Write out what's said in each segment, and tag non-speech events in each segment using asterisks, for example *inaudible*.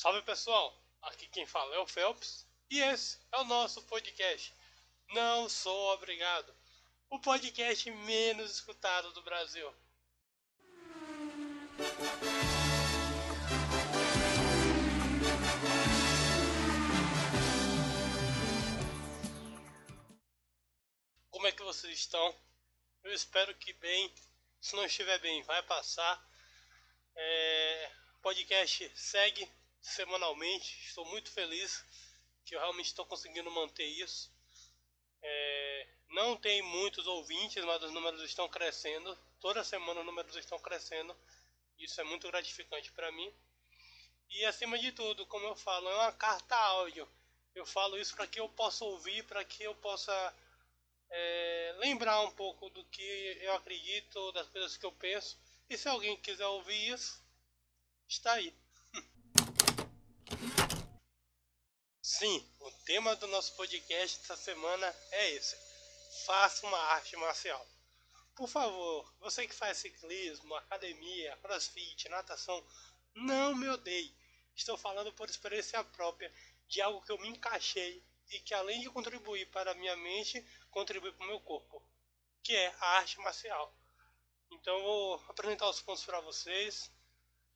Salve pessoal, aqui quem fala é o Phelps e esse é o nosso podcast. Não sou obrigado, o podcast menos escutado do Brasil. Como é que vocês estão? Eu espero que bem. Se não estiver bem, vai passar. É, podcast segue semanalmente. Estou muito feliz que eu realmente estou conseguindo manter isso. É, não tem muitos ouvintes, mas os números estão crescendo. Toda semana os números estão crescendo. Isso é muito gratificante para mim. E acima de tudo, como eu falo, é uma carta áudio. Eu falo isso para que eu possa ouvir, para que eu possa é, lembrar um pouco do que eu acredito, das coisas que eu penso. E se alguém quiser ouvir isso, está aí. Sim, o tema do nosso podcast essa semana é esse: faça uma arte marcial. Por favor, você que faz ciclismo, academia, crossfit, natação, não me odeie. Estou falando por experiência própria de algo que eu me encaixei e que além de contribuir para a minha mente, contribui para o meu corpo, que é a arte marcial. Então vou apresentar os pontos para vocês.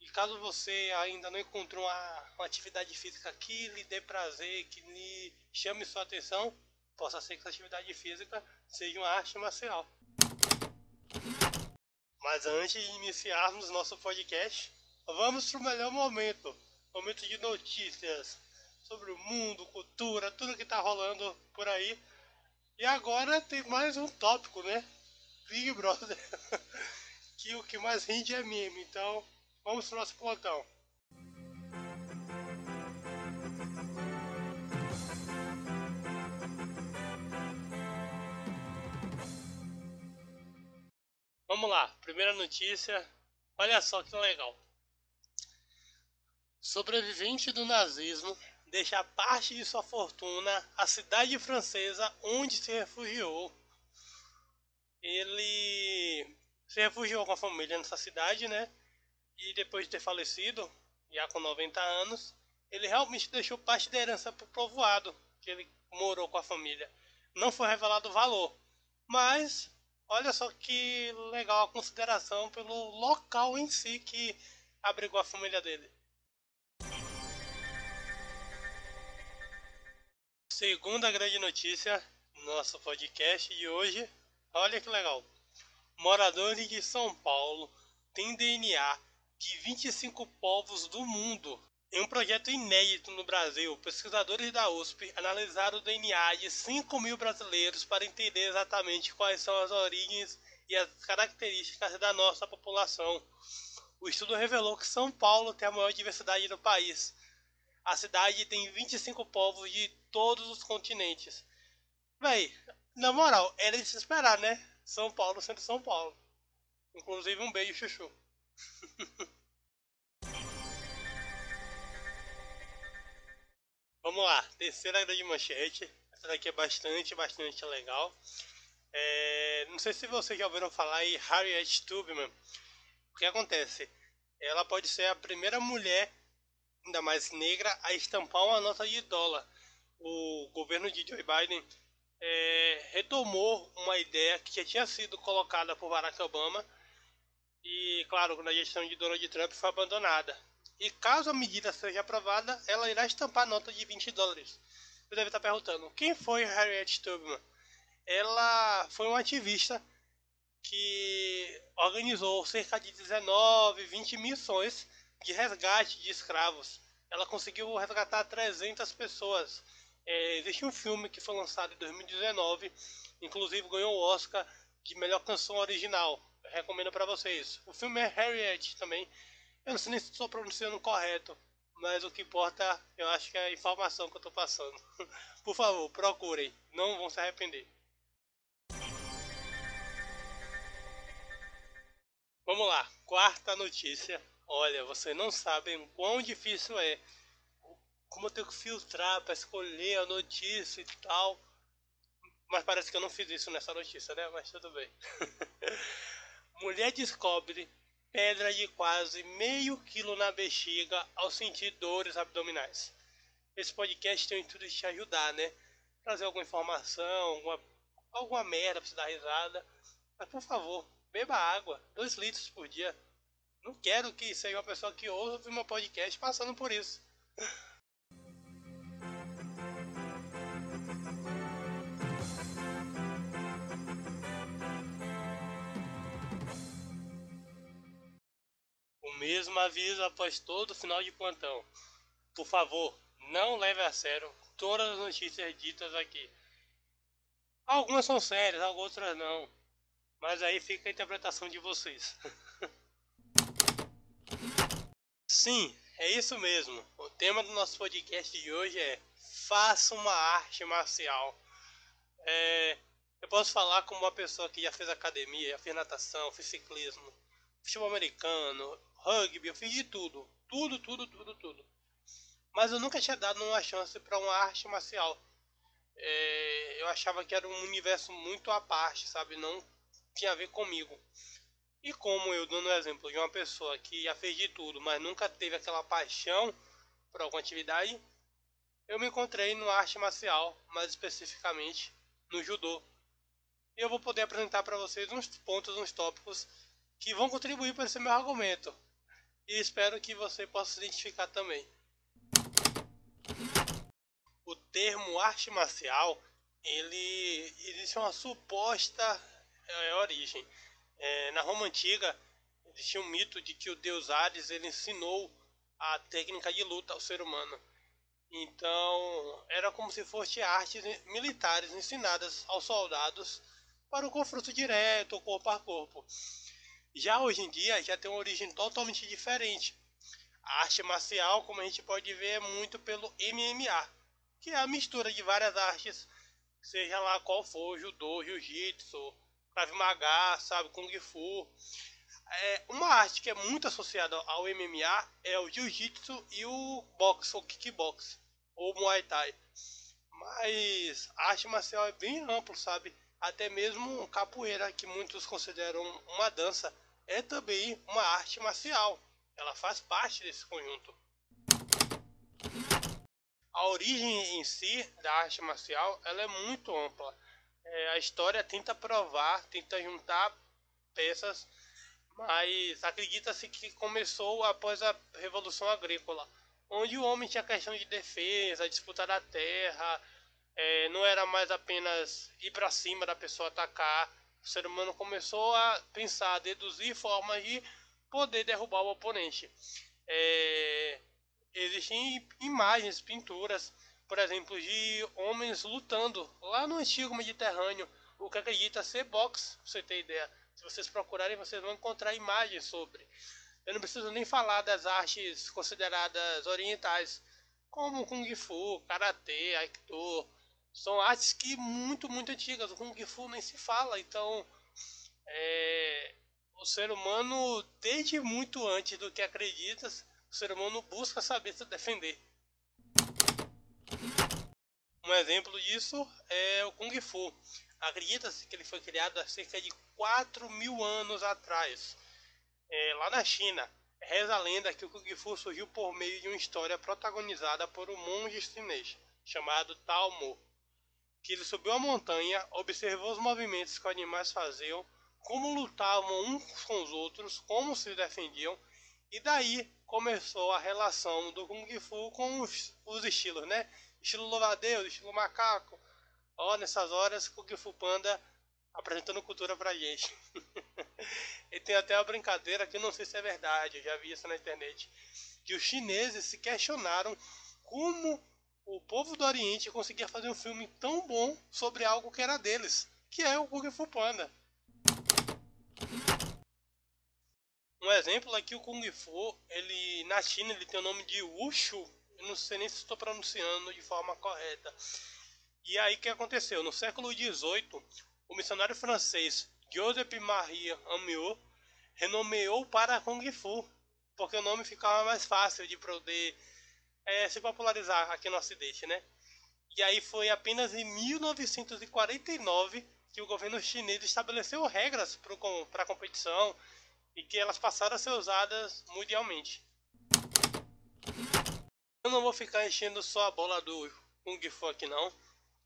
E caso você ainda não encontrou uma, uma, atividade física que lhe dê prazer, que lhe chame sua atenção, possa ser que essa atividade física seja uma arte marcial. Mas antes de iniciarmos nosso podcast, vamos para o melhor momento momento de notícias sobre o mundo, cultura, tudo que está rolando por aí. E agora tem mais um tópico, né? Big Brother. *laughs* que o que mais rende é meme. Então, vamos pro nosso plantão. Vamos lá, primeira notícia. Olha só que legal. Sobrevivente do nazismo deixa parte de sua fortuna à cidade francesa onde se refugiou. Ele se refugiou com a família nessa cidade, né? E depois de ter falecido, já com 90 anos, ele realmente deixou parte da herança para o povoado que ele morou com a família. Não foi revelado o valor, mas olha só que legal a consideração pelo local em si que abrigou a família dele. Segunda grande notícia, nosso podcast de hoje. Olha que legal. Moradores de São Paulo têm DNA de 25 povos do mundo. Em um projeto inédito no Brasil, pesquisadores da USP analisaram o DNA de 5 mil brasileiros para entender exatamente quais são as origens e as características da nossa população. O estudo revelou que São Paulo tem a maior diversidade do país. A cidade tem 25 povos de todos os continentes. Véi, na moral, era de se esperar, né? São Paulo sendo São Paulo. Inclusive um beijo, chuchu. *laughs* Vamos lá, terceira grande manchete. Essa daqui é bastante, bastante legal. É, não sei se vocês já ouviram falar em Harriet Tubman. O que acontece? Ela pode ser a primeira mulher, ainda mais negra, a estampar uma nota de dólar o governo de Joe Biden é, retomou uma ideia que já tinha sido colocada por Barack Obama e, claro, na gestão de Donald Trump foi abandonada. E caso a medida seja aprovada, ela irá estampar nota de 20 dólares. Você deve estar perguntando, quem foi Harriet Tubman? Ela foi uma ativista que organizou cerca de 19, 20 missões de resgate de escravos. Ela conseguiu resgatar 300 pessoas é, existe um filme que foi lançado em 2019, inclusive ganhou o Oscar de melhor canção original. Eu recomendo para vocês. O filme é Harriet também. Eu não sei nem se estou pronunciando correto, mas o que importa, eu acho que é a informação que eu estou passando. *laughs* Por favor, procurem, não vão se arrepender. Vamos lá, quarta notícia. Olha, vocês não sabem o quão difícil é como eu tenho que filtrar para escolher a notícia e tal. Mas parece que eu não fiz isso nessa notícia, né? Mas tudo bem. *laughs* Mulher descobre pedra de quase meio quilo na bexiga ao sentir dores abdominais. Esse podcast tem o intuito de te ajudar, né? Trazer alguma informação, alguma, alguma merda pra você dar risada. Mas por favor, beba água, 2 litros por dia. Não quero que seja uma pessoa que ouve meu podcast passando por isso. Mesmo aviso após todo final de plantão. Por favor, não leve a sério todas as notícias ditas aqui. Algumas são sérias, outras não. Mas aí fica a interpretação de vocês. *laughs* Sim, é isso mesmo. O tema do nosso podcast de hoje é Faça uma arte marcial. É, eu posso falar como uma pessoa que já fez academia, já fez natação, fez ciclismo, futebol americano, rugby, eu fiz de tudo. Tudo, tudo, tudo, tudo. Mas eu nunca tinha dado uma chance para uma arte marcial. É, eu achava que era um universo muito à parte, sabe? Não tinha a ver comigo. E como eu dando o exemplo de uma pessoa que já fez de tudo, mas nunca teve aquela paixão por alguma atividade, eu me encontrei no arte marcial, mais especificamente no judô. E eu vou poder apresentar para vocês uns pontos, uns tópicos que vão contribuir para esse meu argumento. E espero que você possa se identificar também. O termo arte marcial, ele existe uma suposta é, origem. É, na Roma antiga existia um mito de que o deus Ares ele ensinou a técnica de luta ao ser humano. Então era como se fossem artes militares ensinadas aos soldados para o confronto direto, corpo a corpo. Já hoje em dia já tem uma origem totalmente diferente. A arte marcial, como a gente pode ver, é muito pelo MMA, que é a mistura de várias artes, seja lá qual for, judô, jiu-jitsu, Krav Maga, sabe, Kung Fu. É, uma arte que é muito associada ao MMA é o Jiu-Jitsu e o boxe, ou kickbox, ou Muay Thai. Mas a arte marcial é bem amplo, sabe? Até mesmo capoeira, que muitos consideram uma dança, é também uma arte marcial. Ela faz parte desse conjunto. A origem em si da arte marcial ela é muito ampla é, a história tenta provar, tenta juntar peças, mas acredita-se que começou após a Revolução Agrícola, onde o homem tinha questão de defesa, disputa da terra, é, não era mais apenas ir para cima da pessoa atacar. O ser humano começou a pensar, a deduzir formas de poder derrubar o oponente. É, existem imagens, pinturas por exemplo, de homens lutando lá no antigo Mediterrâneo, o que acredita ser boxe, pra você ter ideia. Se vocês procurarem, vocês vão encontrar imagens sobre. Eu não preciso nem falar das artes consideradas orientais, como Kung Fu, Karatê, Aikido. São artes que muito, muito antigas. O Kung Fu nem se fala, então é, o ser humano, desde muito antes do que acredita, o ser humano busca saber se defender. Um exemplo disso é o Kung Fu. Acredita-se que ele foi criado há cerca de 4 mil anos atrás, é, lá na China. Reza a lenda que o Kung Fu surgiu por meio de uma história protagonizada por um monge chinês chamado Tao Mo, que ele subiu a montanha, observou os movimentos que os animais faziam, como lutavam uns com os outros, como se defendiam, e daí começou a relação do Kung Fu com os, os estilos, né? estilo louvadeus, estilo macaco. Ó, nessas horas, Kung Fu Panda apresentando cultura pra gente. *laughs* e tem até uma brincadeira que não sei se é verdade, eu já vi isso na internet. Que os chineses se questionaram como o povo do Oriente conseguia fazer um filme tão bom sobre algo que era deles, que é o Kung Fu Panda. Um exemplo é que o Kung Fu, ele na China ele tem o nome de Wushu, eu não sei nem se estou pronunciando de forma correta. E aí o que aconteceu? No século XVIII, o missionário francês Joseph Marie Amiot renomeou para Kung Fu, porque o nome ficava mais fácil de poder é, se popularizar aqui no Ocidente, né? E aí foi apenas em 1949 que o governo chinês estabeleceu regras para a competição e que elas passaram a ser usadas mundialmente. Eu não vou ficar enchendo só a bola do Kung Fu aqui não,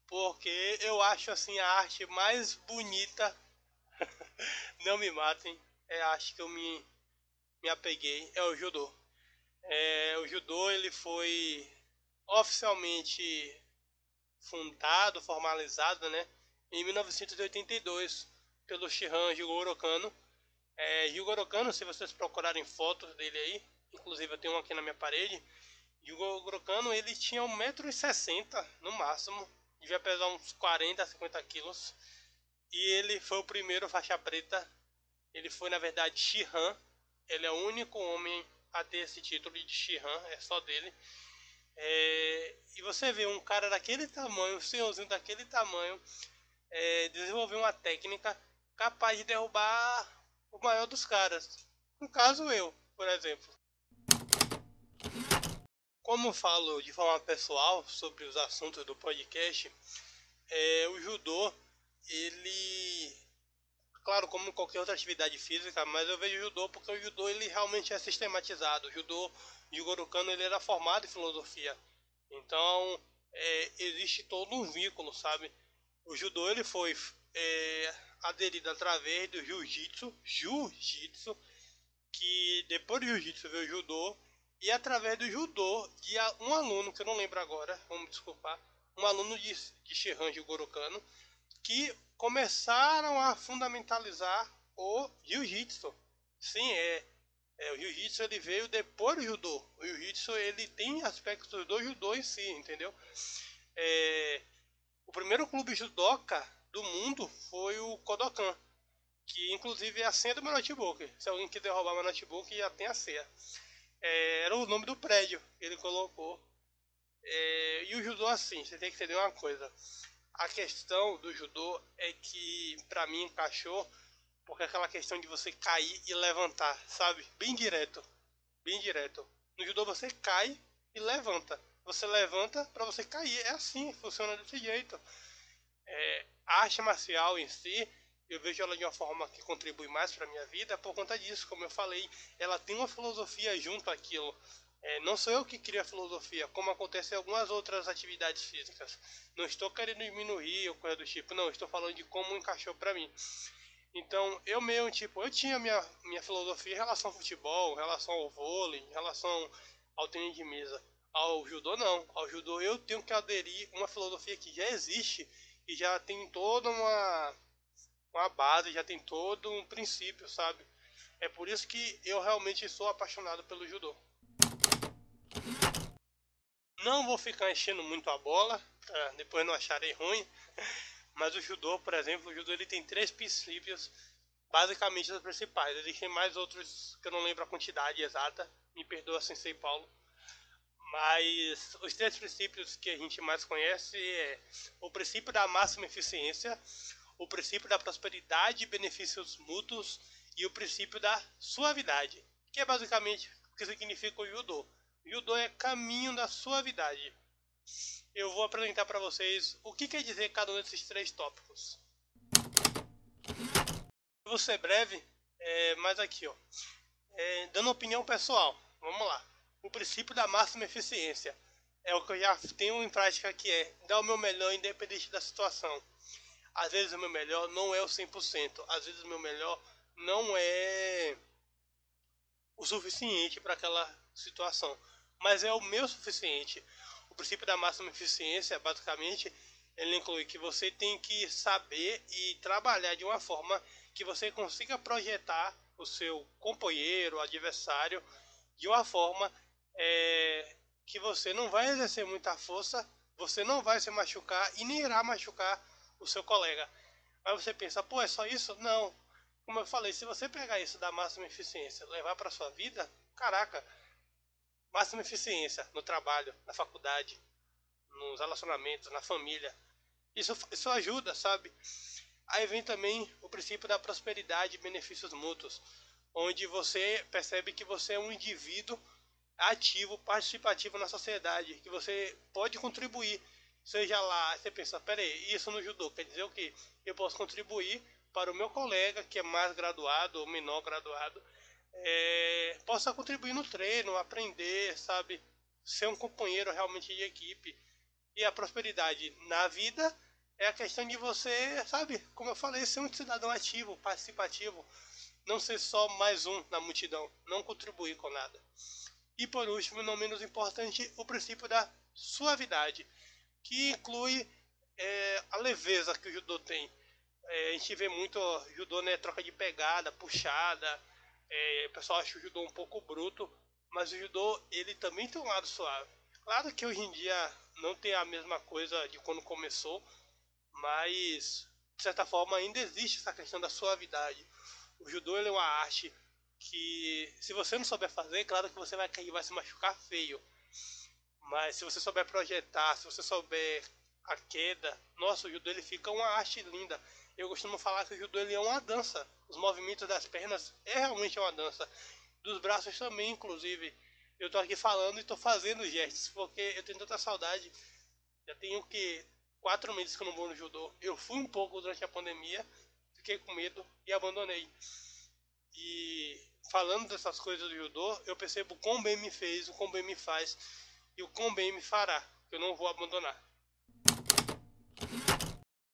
porque eu acho assim a arte mais bonita. *laughs* não me matem, é a arte que eu me, me apeguei, é o judô. É, o judô ele foi oficialmente fundado, formalizado, né, em 1982 pelo Shihan Jigoro Kano. É, Jigoro Kano, se vocês procurarem fotos dele aí, inclusive eu tenho um aqui na minha parede, Jigoro Kano ele tinha 1,60m no máximo, devia pesar uns 40 a 50 quilos, e ele foi o primeiro faixa preta, ele foi na verdade Shihan, ele é o único homem a ter esse título de Shihan, é só dele. É, e você vê um cara daquele tamanho, um senhorzinho daquele tamanho, é, desenvolver uma técnica capaz de derrubar o maior dos caras. No caso, eu, por exemplo. Como falo de forma pessoal sobre os assuntos do podcast, é, o judô, ele. Claro, como qualquer outra atividade física, mas eu vejo o judô porque o judô ele realmente é sistematizado. O judô Jigoro Kano ele era formado em filosofia. Então, é, existe todo um vínculo, sabe? O judô ele foi é, aderido através do jiu-jitsu, jiu-jitsu, que depois do jiu-jitsu veio o judô, e através do judô um aluno, que eu não lembro agora, vamos desculpar, um aluno de, de Shihan Kano, que começaram a fundamentalizar o jiu-jitsu. Sim, é, é, o jiu-jitsu ele veio depois do judô. O jiu-jitsu ele tem aspectos do judô em si, entendeu? É, o primeiro clube judoca do mundo foi o Kodokan, que inclusive é a senha do meu notebook. Se alguém quiser roubar meu notebook, já tem a senha. É, era o nome do prédio que ele colocou. É, e o judô assim, você tem que entender uma coisa. A questão do judô é que para mim encaixou porque é aquela questão de você cair e levantar, sabe? Bem direto. Bem direto. No judô você cai e levanta. Você levanta para você cair. É assim, funciona desse jeito. É, a arte marcial em si, eu vejo ela de uma forma que contribui mais para minha vida por conta disso. Como eu falei, ela tem uma filosofia junto àquilo. É, não sou eu que crio a filosofia, como acontece em algumas outras atividades físicas. Não estou querendo diminuir ou coisa do tipo, não. Estou falando de como encaixou para mim. Então, eu mesmo, tipo, eu tinha minha, minha filosofia em relação ao futebol, em relação ao vôlei, em relação ao tênis de mesa. Ao judô, não. Ao judô, eu tenho que aderir uma filosofia que já existe e já tem toda uma, uma base, já tem todo um princípio, sabe? É por isso que eu realmente sou apaixonado pelo judô. Não vou ficar enchendo muito a bola, pra depois não acharem ruim. *laughs* Mas o judô, por exemplo, o judô ele tem três princípios, basicamente os principais. Existem mais outros que eu não lembro a quantidade exata, me perdoa, Sensei Paulo. Mas os três princípios que a gente mais conhece é o princípio da máxima eficiência, o princípio da prosperidade e benefícios mútuos e o princípio da suavidade, que é basicamente o que significa o judô. O judô é caminho da suavidade eu vou apresentar para vocês o que quer dizer cada um desses três tópicos. Eu vou ser breve, é, mas aqui, ó, é, dando opinião pessoal, vamos lá. O princípio da máxima eficiência é o que eu já tenho em prática que é dar o meu melhor independente da situação. Às vezes o meu melhor não é o 100%, às vezes o meu melhor não é o suficiente para aquela situação, mas é o meu suficiente princípio da máxima eficiência, basicamente, ele inclui que você tem que saber e trabalhar de uma forma que você consiga projetar o seu companheiro, o adversário, de uma forma é, que você não vai exercer muita força, você não vai se machucar e nem irá machucar o seu colega. Mas você pensa, pô, é só isso? Não. Como eu falei, se você pegar isso da máxima eficiência, levar para sua vida, caraca, máxima eficiência no trabalho, na faculdade, nos relacionamentos, na família. Isso, isso ajuda, sabe? Aí vem também o princípio da prosperidade e benefícios mútuos, onde você percebe que você é um indivíduo ativo, participativo na sociedade, que você pode contribuir. Seja lá, você pensa, peraí, isso no judô quer dizer o que? Eu posso contribuir para o meu colega que é mais graduado ou menor graduado é, possa contribuir no treino, aprender, sabe? Ser um companheiro realmente de equipe. E a prosperidade na vida é a questão de você, sabe? Como eu falei, ser um cidadão ativo, participativo. Não ser só mais um na multidão. Não contribuir com nada. E por último, não menos importante, o princípio da suavidade, que inclui é, a leveza que o judô tem. É, a gente vê muito judô, né, troca de pegada, puxada. É, o pessoal acha o judô um pouco bruto, mas o judô ele também tem um lado suave. Claro que hoje em dia não tem a mesma coisa de quando começou, mas de certa forma ainda existe essa questão da suavidade. O judô é uma arte que se você não souber fazer, claro que você vai cair, vai se machucar feio. Mas se você souber projetar, se você souber a queda, nossa, o judô ele fica uma arte linda. Eu costumo falar que o judô ele é uma dança. Os movimentos das pernas é realmente uma dança. Dos braços também, inclusive. Eu tô aqui falando e tô fazendo gestos, porque eu tenho tanta saudade. Já tenho que quatro meses que eu não vou no judô. Eu fui um pouco durante a pandemia, fiquei com medo e abandonei. E falando dessas coisas do judô, eu percebo o quão bem me fez, o quão bem me faz e o quão bem me fará. Eu não vou abandonar.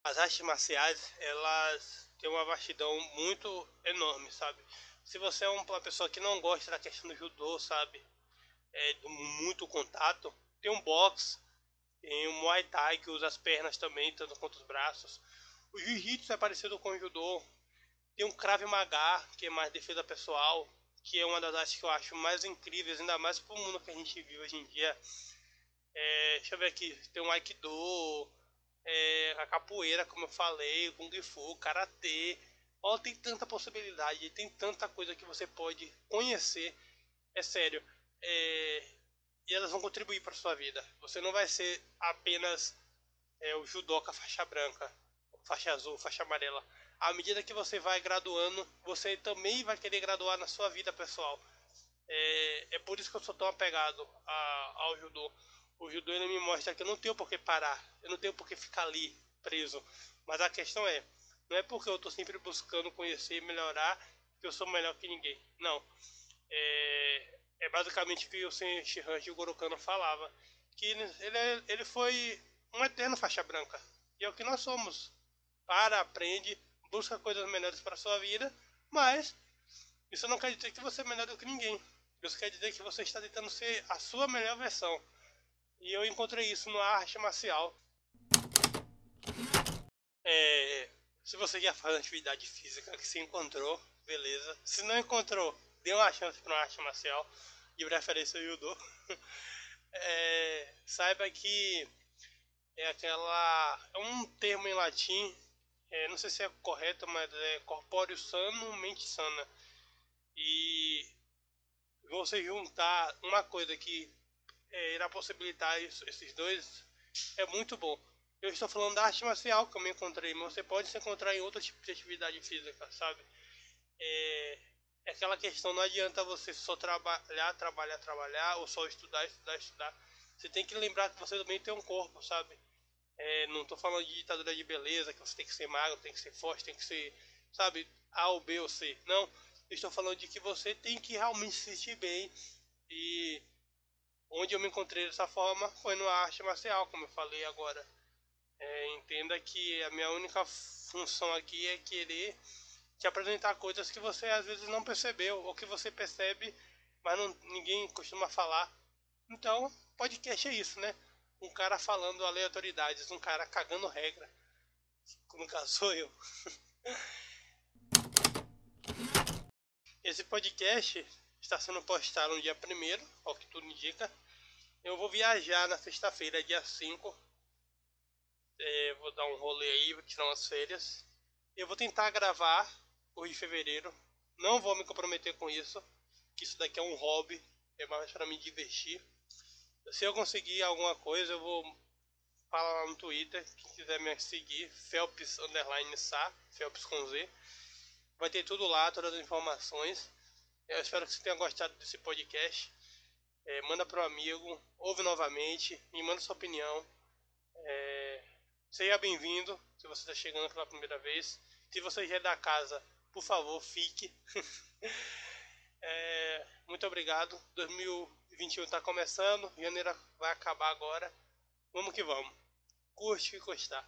As artes marciais, elas têm uma vastidão muito enorme, sabe? Se você é uma pessoa que não gosta da questão do judô, sabe? É, do muito contato, tem um boxe, tem um muay thai que usa as pernas também, tanto quanto os braços. O jiu-jitsu é parecido com o judô, tem um Krav Maga, que é mais defesa pessoal, que é uma das artes que eu acho mais incríveis, ainda mais pro mundo que a gente vive hoje em dia. É, deixa eu ver aqui, tem um Aikido, é, a capoeira, como eu falei, o Kung Fu, Karatê. Olha, tem tanta possibilidade, tem tanta coisa que você pode conhecer. É sério. É, e elas vão contribuir para sua vida. Você não vai ser apenas é, o judoca faixa branca, faixa azul, faixa amarela à medida que você vai graduando, você também vai querer graduar na sua vida pessoal. É, é por isso que eu sou tão apegado a, ao judô. O judô ele me mostra que eu não tenho por que parar, eu não tenho por que ficar ali preso. Mas a questão é, não é porque eu estou sempre buscando conhecer e melhorar que eu sou melhor que ninguém. Não. É, é basicamente o que o Senshi de Gorokano falava. Que ele, ele, ele foi um eterno faixa branca. E é o que nós somos. Para, aprende, busca coisas melhores para sua vida, mas isso não quer dizer que você é melhor do que ninguém. Isso quer dizer que você está tentando ser a sua melhor versão. E eu encontrei isso na arte marcial. É, se você já faz atividade física que se encontrou, beleza. Se não encontrou, dê uma chance para uma arte marcial, de preferência o judô. *laughs* É, saiba que é aquela é um termo em latim é, não sei se é correto, mas é corpóreo sano, mente sana. E você juntar uma coisa que é, irá possibilitar isso, esses dois é muito bom. Eu estou falando da arte marcial que eu me encontrei, mas você pode se encontrar em outro tipo de atividade física, sabe? É, é aquela questão, não adianta você só trabalhar, trabalhar, trabalhar, ou só estudar, estudar, estudar. Você tem que lembrar que você também tem um corpo, sabe? É, não estou falando de ditadura de beleza, que você tem que ser magro, tem que ser forte, tem que ser, sabe, A ou B ou C. Não, estou falando de que você tem que realmente se sentir bem. E onde eu me encontrei dessa forma foi no arte marcial, como eu falei agora. É, entenda que a minha única função aqui é querer te apresentar coisas que você às vezes não percebeu, ou que você percebe, mas não, ninguém costuma falar. Então, podcast é isso, né? um cara falando aleatoriedades, um cara cagando regra. *laughs* No caso sou eu. *laughs* Esse podcast está sendo postado no dia 1 ao que tudo indica. Eu vou viajar na sexta-feira, dia 5. É, vou dar um rolê aí, vou tirar umas férias. Eu vou tentar gravar hoje de fevereiro. Não vou me comprometer com isso, que isso daqui é um hobby, é mais para me divertir. Se eu conseguir alguma coisa, eu vou falar lá no Twitter. Quem quiser me seguir, Felps underline Sa, Felps com Z. Vai ter tudo lá, todas as informações. Eu espero que você tenha gostado desse podcast. É, manda para o amigo, ouve novamente, me manda sua opinião. É, seja bem-vindo se você está chegando pela primeira vez. Se você já é da casa, por favor, fique. *laughs* É, muito obrigado. 2021 está começando, janeiro vai acabar agora. Vamos que vamos. Curte e gostar.